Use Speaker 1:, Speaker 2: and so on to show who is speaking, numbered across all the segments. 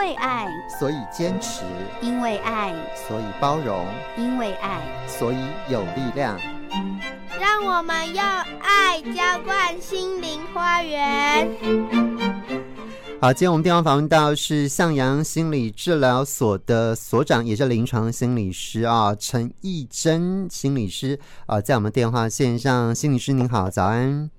Speaker 1: 为爱，
Speaker 2: 所以坚持；
Speaker 1: 因为爱，
Speaker 2: 所以包容；
Speaker 1: 因为爱，
Speaker 2: 所以有力量。
Speaker 3: 让我们用爱浇灌心灵花园。
Speaker 2: 好，今天我们电话访问到是向阳心理治疗所的所长，也是临床心理师啊，陈义珍心理师啊，在我们电话线上，心理师您好，早安。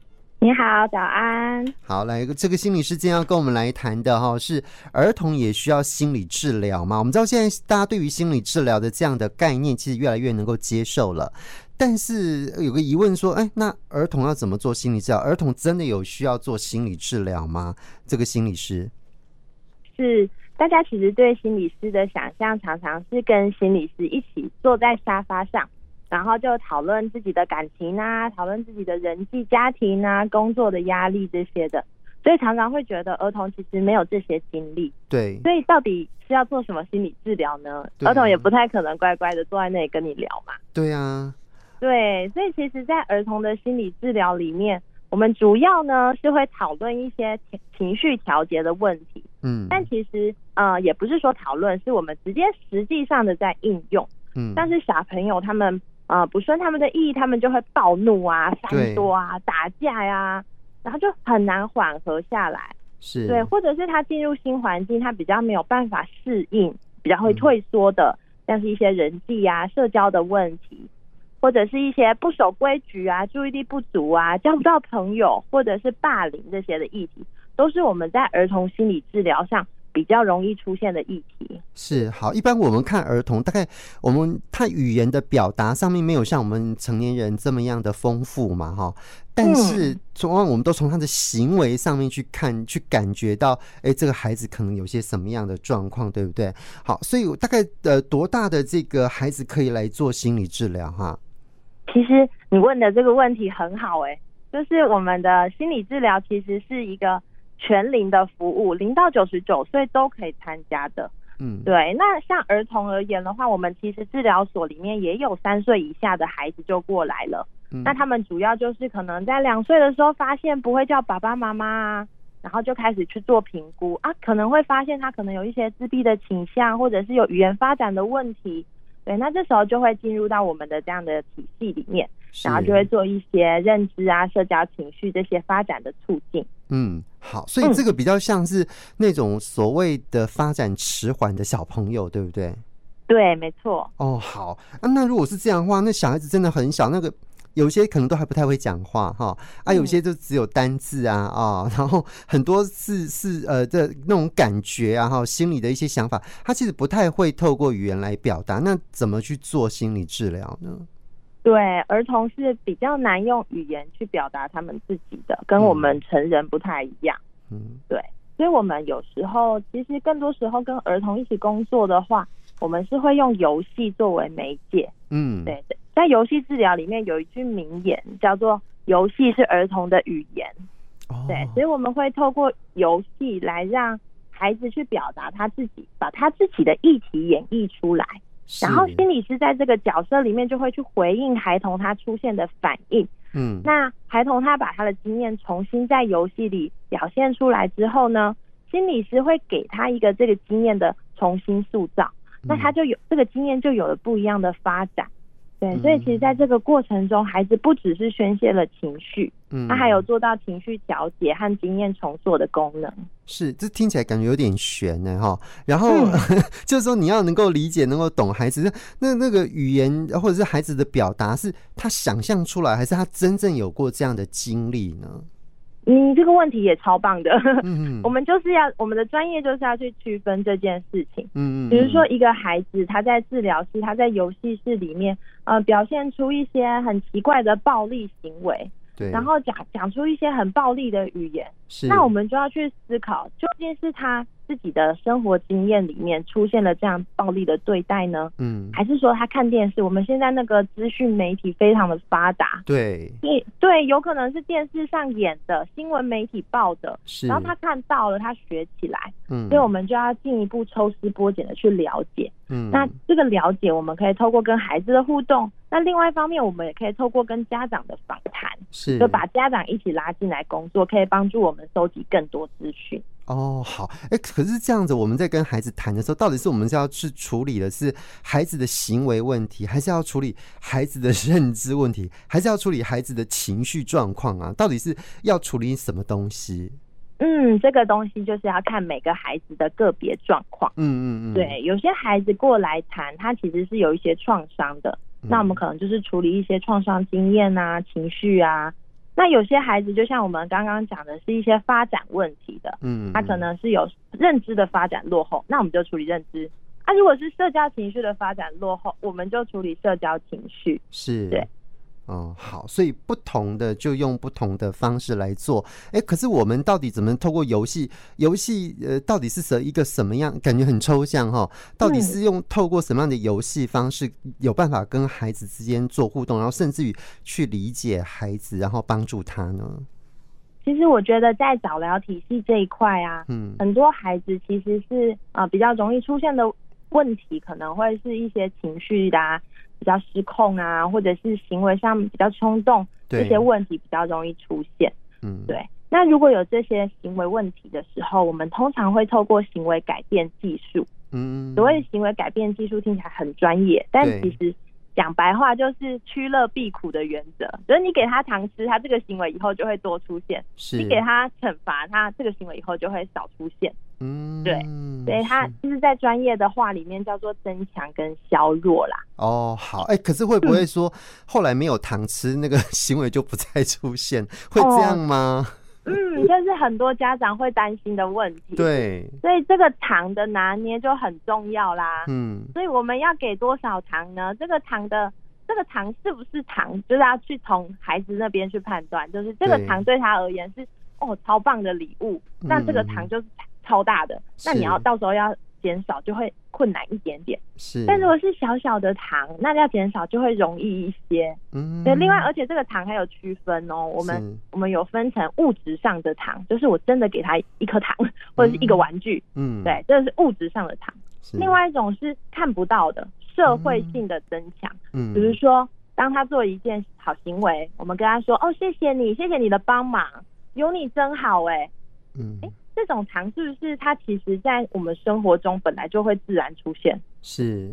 Speaker 4: 你好，早安。
Speaker 2: 好，来，这个心理师今天要跟我们来谈的哈，是儿童也需要心理治疗吗？我们知道现在大家对于心理治疗的这样的概念，其实越来越能够接受了。但是有个疑问说，哎，那儿童要怎么做心理治疗？儿童真的有需要做心理治疗吗？这个心理师
Speaker 4: 是大家其实对心理师的想象，常常是跟心理师一起坐在沙发上。然后就讨论自己的感情啊，讨论自己的人际家庭啊，工作的压力这些的，所以常常会觉得儿童其实没有这些经历。
Speaker 2: 对，
Speaker 4: 所以到底是要做什么心理治疗呢？儿童也不太可能乖乖的坐在那里跟你聊嘛。
Speaker 2: 对啊，
Speaker 4: 对，所以其实，在儿童的心理治疗里面，我们主要呢是会讨论一些情绪调节的问题。嗯，但其实呃也不是说讨论，是我们直接实际上的在应用。嗯，但是小朋友他们。啊、呃，不顺他们的意，他们就会暴怒啊、闪躲啊、打架呀、啊，然后就很难缓和下来。
Speaker 2: 是，
Speaker 4: 对，或者是他进入新环境，他比较没有办法适应，比较会退缩的，像是一些人际啊、社交的问题，或者是一些不守规矩啊、注意力不足啊、交不到朋友，或者是霸凌这些的议题，都是我们在儿童心理治疗上。比较容易出现的议题
Speaker 2: 是好，一般我们看儿童，大概我们他语言的表达上面没有像我们成年人这么样的丰富嘛，哈。但是从往往我们都从他的行为上面去看，去感觉到，哎、欸，这个孩子可能有些什么样的状况，对不对？好，所以大概呃多大的这个孩子可以来做心理治疗？哈，
Speaker 4: 其实你问的这个问题很好、欸，哎，就是我们的心理治疗其实是一个。全龄的服务，零到九十九岁都可以参加的。嗯，对。那像儿童而言的话，我们其实治疗所里面也有三岁以下的孩子就过来了。嗯，那他们主要就是可能在两岁的时候发现不会叫爸爸妈妈啊，然后就开始去做评估啊，可能会发现他可能有一些自闭的倾向，或者是有语言发展的问题。对，那这时候就会进入到我们的这样的体系里面，然后就会做一些认知啊、社交、情绪这些发展的促进。
Speaker 2: 嗯，好，所以这个比较像是那种所谓的发展迟缓的小朋友，对不对？
Speaker 4: 对，没错。
Speaker 2: 哦，好啊，那如果是这样的话，那小孩子真的很小，那个有些可能都还不太会讲话哈，啊，有些就只有单字啊啊，然后很多是是呃的那种感觉啊哈，心里的一些想法，他其实不太会透过语言来表达，那怎么去做心理治疗呢？
Speaker 4: 对，儿童是比较难用语言去表达他们自己的，跟我们成人不太一样。嗯，对，所以我们有时候其实更多时候跟儿童一起工作的话，我们是会用游戏作为媒介。嗯，对对，在游戏治疗里面有一句名言叫做“游戏是儿童的语言”。哦，对，所以我们会透过游戏来让孩子去表达他自己，把他自己的议题演绎出来。然后心理师在这个角色里面就会去回应孩童他出现的反应，嗯，那孩童他把他的经验重新在游戏里表现出来之后呢，心理师会给他一个这个经验的重新塑造，那他就有这个经验就有了不一样的发展。对，所以其实在这个过程中，孩子不只是宣泄了情绪，嗯，他还有做到情绪调节和经验重塑的功能。
Speaker 2: 是，这听起来感觉有点悬呢，哈。然后、嗯、就是说，你要能够理解、能够懂孩子，那那个语言或者是孩子的表达，是他想象出来，还是他真正有过这样的经历呢？
Speaker 4: 你这个问题也超棒的，嗯、我们就是要我们的专业就是要去区分这件事情。嗯嗯，比如说一个孩子他在治疗室，他在游戏室里面，呃，表现出一些很奇怪的暴力行为，对，然后讲讲出一些很暴力的语言，是，那我们就要去思考，究竟是他。自己的生活经验里面出现了这样暴力的对待呢？嗯，还是说他看电视？我们现在那个资讯媒体非常的发达，
Speaker 2: 对，
Speaker 4: 对，有可能是电视上演的新闻媒体报的，是，然后他看到了，他学起来，嗯，所以我们就要进一步抽丝剥茧的去了解，嗯，那这个了解我们可以透过跟孩子的互动，那另外一方面我们也可以透过跟家长的访谈，是，就把家长一起拉进来工作，可以帮助我们收集更多资讯。
Speaker 2: 哦，好，哎，可是这样子，我们在跟孩子谈的时候，到底是我们是要去处理的是孩子的行为问题，还是要处理孩子的认知问题，还是要处理孩子的情绪状况啊？到底是要处理什么东西？
Speaker 4: 嗯，这个东西就是要看每个孩子的个别状况。嗯嗯嗯，对，有些孩子过来谈，他其实是有一些创伤的，嗯、那我们可能就是处理一些创伤经验啊、情绪啊。那有些孩子就像我们刚刚讲的，是一些发展问题的，嗯，他可能是有认知的发展落后，那我们就处理认知。啊，如果是社交情绪的发展落后，我们就处理社交情绪。
Speaker 2: 是，
Speaker 4: 对。
Speaker 2: 哦，好，所以不同的就用不同的方式来做。哎、欸，可是我们到底怎么透过游戏？游戏呃，到底是什一个什么样？感觉很抽象哈。到底是用透过什么样的游戏方式，有办法跟孩子之间做互动，然后甚至于去理解孩子，然后帮助他呢？
Speaker 4: 其实我觉得在早疗体系这一块啊，嗯，很多孩子其实是啊、呃、比较容易出现的问题，可能会是一些情绪的、啊。比较失控啊，或者是行为上比较冲动，这些问题比较容易出现。嗯，对。那如果有这些行为问题的时候，我们通常会透过行为改变技术。嗯，所谓行为改变技术听起来很专业，但其实。讲白话就是趋乐避苦的原则，所以你给他糖吃，他这个行为以后就会多出现；是你给他惩罚，他这个行为以后就会少出现。嗯，对，所以他就是在专业的话里面叫做增强跟削弱啦。
Speaker 2: 哦，好，哎、欸，可是会不会说后来没有糖吃，那个 行为就不再出现？会这样吗？哦
Speaker 4: 嗯，就是很多家长会担心的问题。
Speaker 2: 对，
Speaker 4: 所以这个糖的拿捏就很重要啦。嗯，所以我们要给多少糖呢？这个糖的这个糖是不是糖，就是要去从孩子那边去判断。就是这个糖对他而言是哦超棒的礼物，那这个糖就是超大的，那你要到时候要。减少就会困难一点点，是。但如果是小小的糖，那要减少就会容易一些。嗯。对，另外，而且这个糖还有区分哦。我们我们有分成物质上的糖，就是我真的给他一颗糖或者是一个玩具。嗯。对，这是物质上的糖。另外一种是看不到的社会性的增强。嗯。比如说，当他做一件好行为，我们跟他说：“哦，谢谢你，谢谢你的帮忙，有你真好。”哎。嗯。哎。这种糖是不是它其实，在我们生活中本来就会自然出现？
Speaker 2: 是，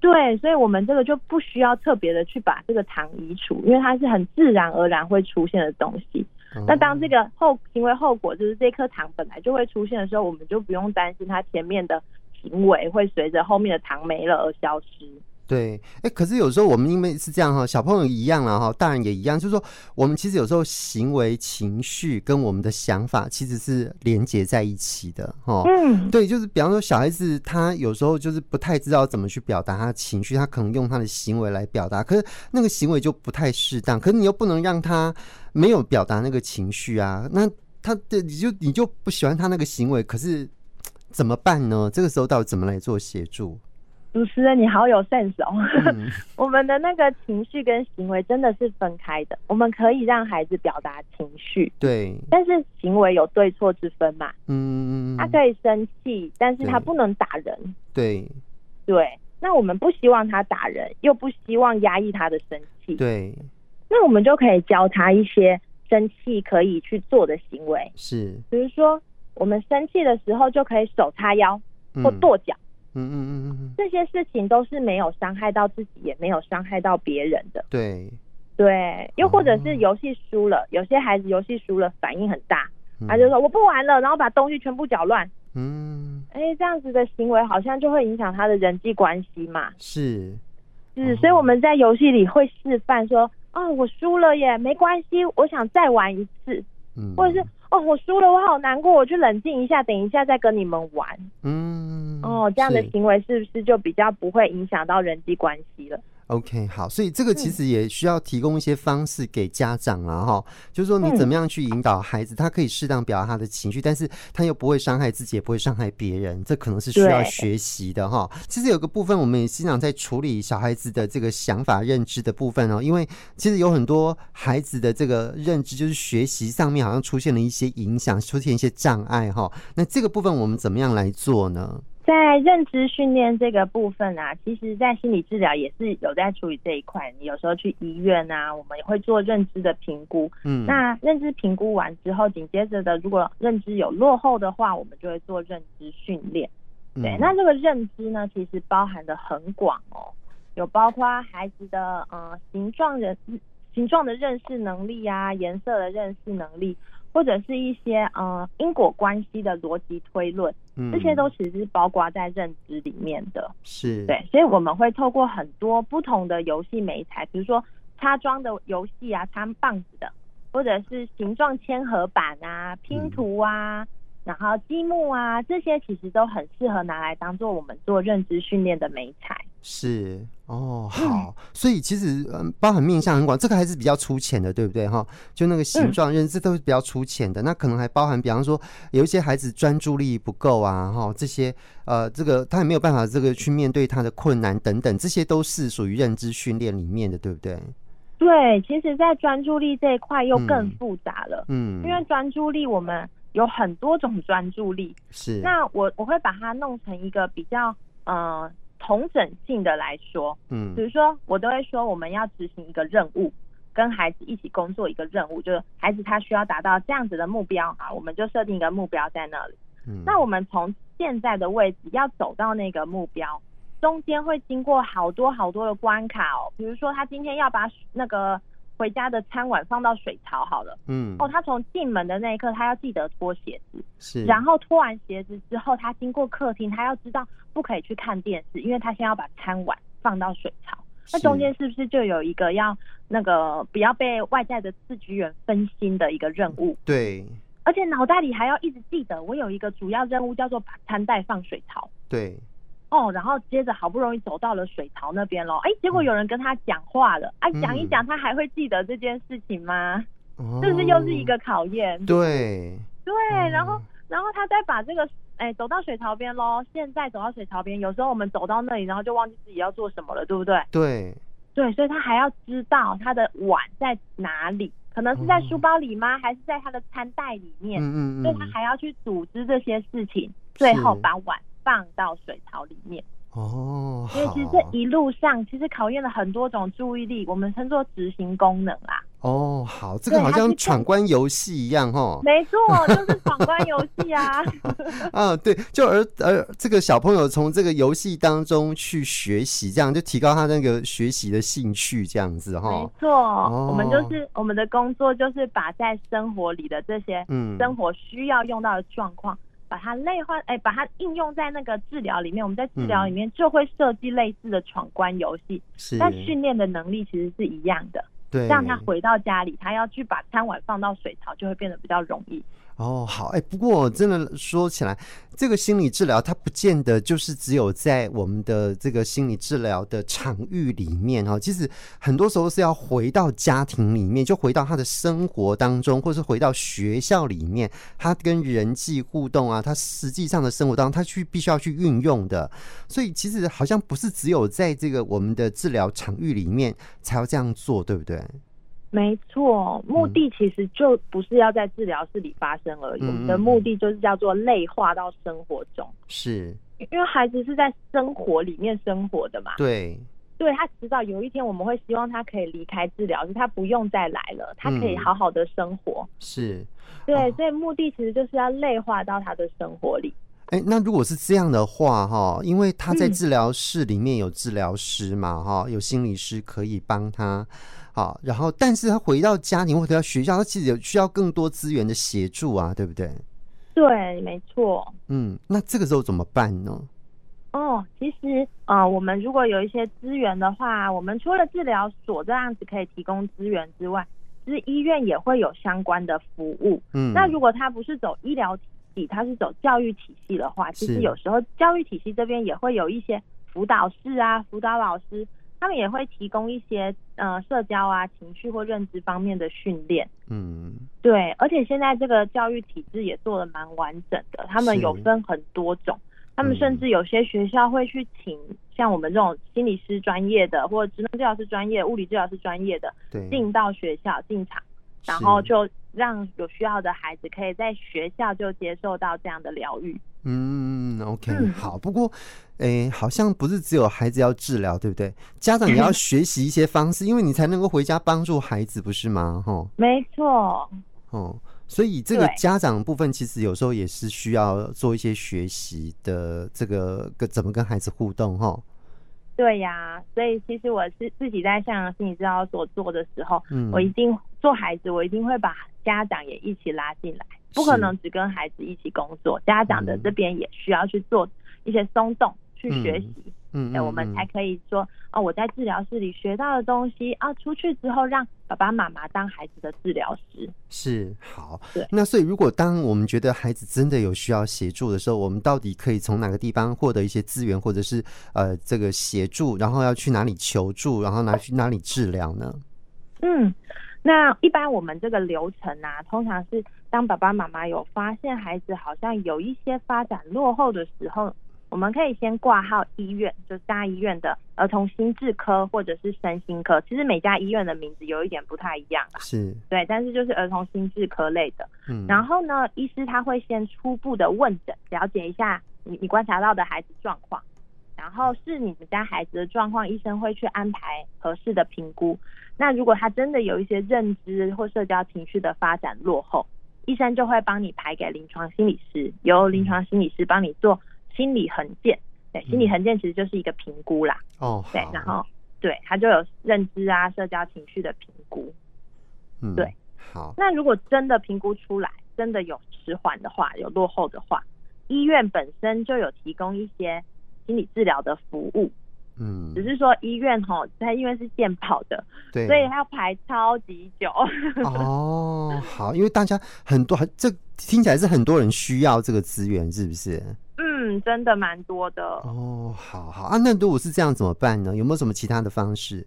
Speaker 4: 对，所以我们这个就不需要特别的去把这个糖移除，因为它是很自然而然会出现的东西。哦、那当这个后行为后果就是这颗糖本来就会出现的时候，我们就不用担心它前面的行为会随着后面的糖没了而消失。
Speaker 2: 对，哎，可是有时候我们因为是这样哈，小朋友一样了哈，大人也一样，就是说我们其实有时候行为、情绪跟我们的想法其实是连接在一起的哈。嗯，对，就是比方说小孩子他有时候就是不太知道怎么去表达他的情绪，他可能用他的行为来表达，可是那个行为就不太适当，可是你又不能让他没有表达那个情绪啊，那他的你就你就不喜欢他那个行为，可是怎么办呢？这个时候到底怎么来做协助？
Speaker 4: 主持人，你好有 sense 哦。嗯、我们的那个情绪跟行为真的是分开的。我们可以让孩子表达情绪，
Speaker 2: 对，
Speaker 4: 但是行为有对错之分嘛。嗯，他可以生气，但是他不能打人。
Speaker 2: 对，
Speaker 4: 对。那我们不希望他打人，又不希望压抑他的生气。
Speaker 2: 对。
Speaker 4: 那我们就可以教他一些生气可以去做的行为。
Speaker 2: 是。
Speaker 4: 比如说，我们生气的时候就可以手叉腰或跺脚。嗯嗯嗯嗯嗯，这些事情都是没有伤害到自己，也没有伤害到别人的。
Speaker 2: 对，
Speaker 4: 对，又或者是游戏输了，有些孩子游戏输了反应很大，他就说我不玩了，然后把东西全部搅乱。嗯，哎，这样子的行为好像就会影响他的人际关系嘛。
Speaker 2: 是，
Speaker 4: 是，所以我们在游戏里会示范说，哦，我输了耶，没关系，我想再玩一次。嗯，或者是。哦，我输了，我好难过，我去冷静一下，等一下再跟你们玩。嗯，哦，这样的行为是不是就比较不会影响到人际关系了
Speaker 2: ？OK，好，所以这个其实也需要提供一些方式给家长了，哈，就是说你怎么样去引导孩子，他可以适当表达他的情绪，但是他又不会伤害自己，也不会伤害别人，这可能是需要学习的哈。其实有个部分，我们也经常在处理小孩子的这个想法认知的部分哦，因为其实有很多孩子的这个认知，就是学习上面好像出现了一些影响，出现一些障碍哈。那这个部分我们怎么样来做呢？
Speaker 4: 在认知训练这个部分啊，其实，在心理治疗也是有在处理这一块。你有时候去医院啊，我们也会做认知的评估。嗯，那认知评估完之后，紧接着的，如果认知有落后的话，我们就会做认知训练。对，嗯、那这个认知呢，其实包含的很广哦，有包括孩子的呃形状人形状的认识能力啊，颜色的认识能力。或者是一些呃因果关系的逻辑推论，嗯，这些都其实是包括在认知里面的。
Speaker 2: 是
Speaker 4: 对，所以我们会透过很多不同的游戏媒材，比如说插装的游戏啊，插棒子的，或者是形状铅合板啊、拼图啊。嗯然后积木啊，这些其实都很适合拿来当做我们做认知训练的媒材。
Speaker 2: 是哦，好，嗯、所以其实嗯，包含面向很广，这个还是比较粗浅的，对不对哈？就那个形状认知都是比较粗浅的，嗯、那可能还包含，比方说有一些孩子专注力不够啊，哈，这些呃，这个他也没有办法这个去面对他的困难等等，这些都是属于认知训练里面的，对不对？
Speaker 4: 对，其实，在专注力这一块又更复杂了，嗯，因为专注力我们。有很多种专注力，
Speaker 2: 是。
Speaker 4: 那我我会把它弄成一个比较呃同整性的来说，嗯，比如说我都会说我们要执行一个任务，跟孩子一起工作一个任务，就是孩子他需要达到这样子的目标啊，我们就设定一个目标在那里。嗯，那我们从现在的位置要走到那个目标，中间会经过好多好多的关卡哦，比如说他今天要把那个。回家的餐碗放到水槽好了。嗯。哦，他从进门的那一刻，他要记得脱鞋子。是。然后脱完鞋子之后，他经过客厅，他要知道不可以去看电视，因为他先要把餐碗放到水槽。那中间是不是就有一个要那个不要被外在的刺激源分心的一个任务？
Speaker 2: 对。
Speaker 4: 而且脑袋里还要一直记得，我有一个主要任务叫做把餐袋放水槽。
Speaker 2: 对。
Speaker 4: 哦，然后接着好不容易走到了水槽那边喽，哎，结果有人跟他讲话了，哎、嗯，讲一讲他还会记得这件事情吗？嗯、这是又是一个考验。
Speaker 2: 对，
Speaker 4: 对，然后然后他再把这个，哎，走到水槽边喽，现在走到水槽边，有时候我们走到那里，然后就忘记自己要做什么了，对不对？
Speaker 2: 对，
Speaker 4: 对，所以他还要知道他的碗在哪里，可能是在书包里吗？嗯、还是在他的餐袋里面？嗯，嗯嗯，所以他还要去组织这些事情，最后把碗。放到水槽里面
Speaker 2: 哦，
Speaker 4: 所以其实这一路上其实考验了很多种注意力，我们称作执行功能啦。
Speaker 2: 哦，好，这个好像闯关游戏一样哈。
Speaker 4: 没错，就是闯关游戏啊。
Speaker 2: 啊，对，就而而这个小朋友从这个游戏当中去学习，这样就提高他那个学习的兴趣，这样子哈。
Speaker 4: 没错，哦、我们就是我们的工作就是把在生活里的这些嗯生活需要用到的状况。把它类化，哎、欸，把它应用在那个治疗里面。我们在治疗里面就会设计类似的闯关游戏，是但训练的能力其实是一样的。对，让他回到家里，他要去把餐碗放到水槽，就会变得比较容易。
Speaker 2: 哦，好，哎、不过真的说起来，这个心理治疗它不见得就是只有在我们的这个心理治疗的场域里面哈，其实很多时候是要回到家庭里面，就回到他的生活当中，或是回到学校里面，他跟人际互动啊，他实际上的生活当中，他去必须要去运用的，所以其实好像不是只有在这个我们的治疗场域里面才要这样做，对不对？
Speaker 4: 没错，目的其实就不是要在治疗室里发生而已。嗯、我们的目的就是叫做内化到生活中。
Speaker 2: 是，
Speaker 4: 因为孩子是在生活里面生活的嘛。
Speaker 2: 对，
Speaker 4: 对他迟早有一天我们会希望他可以离开治疗室，他不用再来了，他可以好好的生活。
Speaker 2: 嗯、是，
Speaker 4: 对，哦、所以目的其实就是要内化到他的生活里。
Speaker 2: 哎，那如果是这样的话，哈，因为他在治疗室里面有治疗师嘛，哈、嗯，有心理师可以帮他。好，然后，但是他回到家庭或者到学校，他其实有需要更多资源的协助啊，对不对？
Speaker 4: 对，没错。
Speaker 2: 嗯，那这个时候怎么办呢？
Speaker 4: 哦，其实啊、呃，我们如果有一些资源的话，我们除了治疗所这样子可以提供资源之外，其实医院也会有相关的服务。嗯，那如果他不是走医疗体系，他是走教育体系的话，其实有时候教育体系这边也会有一些辅导室啊，辅导老师。他们也会提供一些呃社交啊、情绪或认知方面的训练。嗯，对，而且现在这个教育体制也做得蛮完整的。他们有分很多种，他们甚至有些学校会去请像我们这种心理师专业的，或者职能治疗师专业、物理治疗师专业的，进到学校进场，然后就让有需要的孩子可以在学校就接受到这样的疗愈。
Speaker 2: 嗯，OK，嗯好。不过，哎、欸，好像不是只有孩子要治疗，对不对？家长也要学习一些方式，因为你才能够回家帮助孩子，不是吗？哈，
Speaker 4: 没错。
Speaker 2: 哦，所以这个家长部分其实有时候也是需要做一些学习的，这个跟怎么跟孩子互动，哈。
Speaker 4: 对呀、啊，所以其实我是自己在向阳心理治疗所做的时候，嗯，我一定做孩子，我一定会把家长也一起拉进来，不可能只跟孩子一起工作，家长的这边也需要去做一些松动，去学习。嗯嗯，嗯，我们才可以说哦，我在治疗室里学到的东西啊，出去之后让爸爸妈妈当孩子的治疗师。
Speaker 2: 是，好，对。那所以，如果当我们觉得孩子真的有需要协助的时候，我们到底可以从哪个地方获得一些资源，或者是呃这个协助，然后要去哪里求助，然后拿去哪里治疗呢？
Speaker 4: 嗯，那一般我们这个流程啊，通常是当爸爸妈妈有发现孩子好像有一些发展落后的时候。我们可以先挂号医院，就是大医院的儿童心智科或者是身心科。其实每家医院的名字有一点不太一样啦，
Speaker 2: 是
Speaker 4: 对，但是就是儿童心智科类的。嗯，然后呢，医师他会先初步的问诊，了解一下你你观察到的孩子状况，然后是你们家孩子的状况，医生会去安排合适的评估。那如果他真的有一些认知或社交情绪的发展落后，医生就会帮你排给临床心理师，由临床心理师帮你做。心理横件，对，心理横件其实就是一个评估啦。
Speaker 2: 哦，
Speaker 4: 对，然后对，他就有认知啊、社交情绪的评估。
Speaker 2: 嗯，
Speaker 4: 对，
Speaker 2: 好。
Speaker 4: 那如果真的评估出来，真的有迟缓的话，有落后的话，医院本身就有提供一些心理治疗的服务。
Speaker 2: 嗯，
Speaker 4: 只是说医院吼，它因为是健跑的，对，所以要排超级久。
Speaker 2: 哦，好，因为大家很多，这听起来是很多人需要这个资源，是不是？
Speaker 4: 嗯，真的蛮多的。
Speaker 2: 哦，好好啊，那如果是这样怎么办呢？有没有什么其他的方式？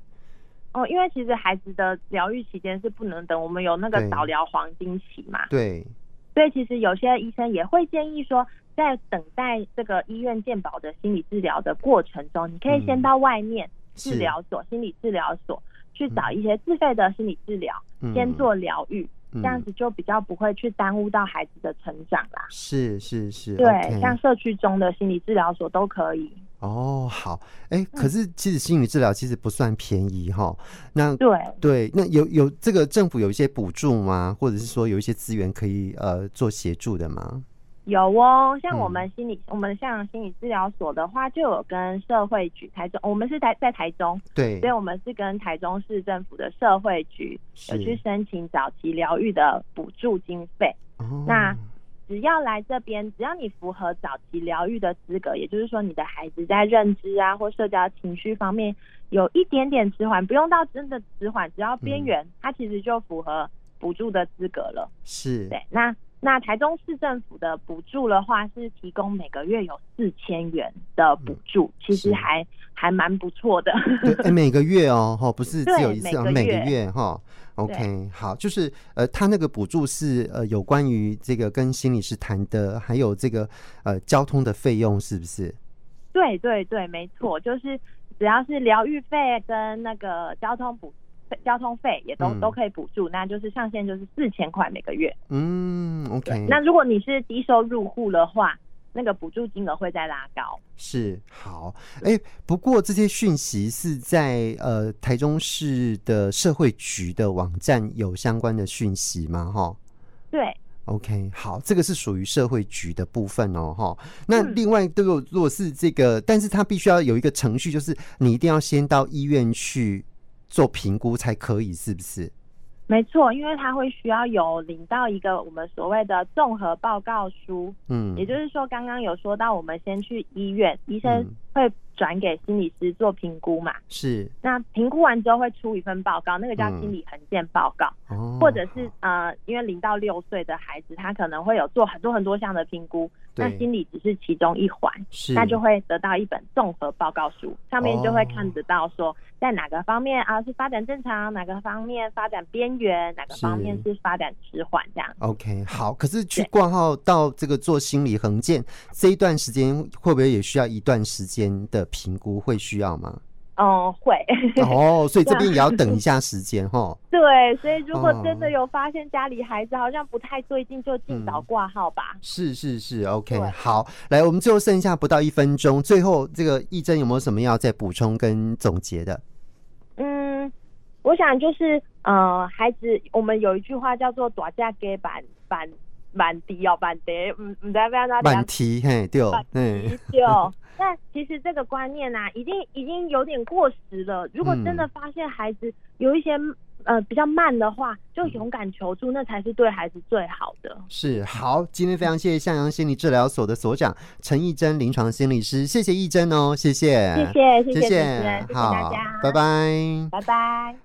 Speaker 4: 哦，因为其实孩子的疗愈期间是不能等，我们有那个早疗黄金期嘛。
Speaker 2: 对。
Speaker 4: 所以其实有些医生也会建议说。在等待这个医院健保的心理治疗的过程中，你可以先到外面治疗所、嗯、心理治疗所去找一些自费的心理治疗，嗯、先做疗愈、嗯，这样子就比较不会去耽误到孩子的成长啦。
Speaker 2: 是是是，
Speaker 4: 对
Speaker 2: ，okay、
Speaker 4: 像社区中的心理治疗所都可以。
Speaker 2: 哦，好，哎、欸，可是其实心理治疗其实不算便宜哈。那
Speaker 4: 对
Speaker 2: 对，那有有这个政府有一些补助吗？或者是说有一些资源可以呃做协助的吗？
Speaker 4: 有哦，像我们心理，嗯、我们像心理治疗所的话，就有跟社会局台中，我们是在在台中，
Speaker 2: 对，
Speaker 4: 所以我们是跟台中市政府的社会局有去申请早期疗愈的补助经费。那只要来这边，只要你符合早期疗愈的资格，也就是说你的孩子在认知啊或社交情绪方面有一点点迟缓，不用到真的迟缓，只要边缘，它其实就符合补助的资格了。
Speaker 2: 是，
Speaker 4: 对，那。那台中市政府的补助的话，是提供每个月有四千元的补助，嗯、其实还还蛮不错的。
Speaker 2: 对，欸、每个月哦，哈，不是只有一次，每个月哈。OK，好，就是呃，他那个补助是呃，有关于这个跟心理师谈的，还有这个呃交通的费用，是不是？
Speaker 4: 对对对，没错，就是只要是疗愈费跟那个交通补。交通费也都、嗯、都可以补助，那就是上限就是四千块每个月。
Speaker 2: 嗯，OK。
Speaker 4: 那如果你是低收入户的话，那个补助金额会再拉高。
Speaker 2: 是，好。哎、欸，不过这些讯息是在呃台中市的社会局的网站有相关的讯息吗？哈。
Speaker 4: 对。
Speaker 2: OK，好，这个是属于社会局的部分哦，哈。那另外，如果如果是这个，但是他必须要有一个程序，就是你一定要先到医院去。做评估才可以，是不是？
Speaker 4: 没错，因为他会需要有领到一个我们所谓的综合报告书，嗯，也就是说，刚刚有说到，我们先去医院，医生会转给心理师做评估嘛，
Speaker 2: 是。
Speaker 4: 那评估完之后会出一份报告，那个叫心理横线报告，嗯，或者是呃，因为零到六岁的孩子，他可能会有做很多很多项的评估。那心理只是其中一环，那就会得到一本综合报告书，上面就会看得到说，在哪个方面啊是发展正常，哪个方面发展边缘，哪个方面是发展迟缓这样。
Speaker 2: OK，好。可是去挂号到这个做心理横线这一段时间，会不会也需要一段时间的评估？会需要吗？
Speaker 4: 嗯，会。
Speaker 2: 哦，所以这边也要等一下时间哈。
Speaker 4: 对，所以如果真的有发现家里孩子好像不太对劲，就尽早挂号吧。嗯、
Speaker 2: 是是是，OK，好，来，我们最后剩下不到一分钟，最后这个义珍有没有什么要再补充跟总结的？
Speaker 4: 嗯，我想就是呃，孩子，我们有一句话叫做“打架给板板板迪哦，板迪，嗯嗯，在不要那
Speaker 2: 板提嘿，对，
Speaker 4: 嗯，对。但其实这个观念呢、啊，已经已经有点过时了。如果真的发现孩子有一些、嗯、呃比较慢的话，就勇敢求助，那才是对孩子最好的。
Speaker 2: 是好，今天非常谢谢向阳心理治疗所的所长陈义珍临床心理师，谢谢义珍哦，
Speaker 4: 谢谢，谢谢，谢谢，谢谢，大家，
Speaker 2: 好，拜拜，
Speaker 4: 拜拜。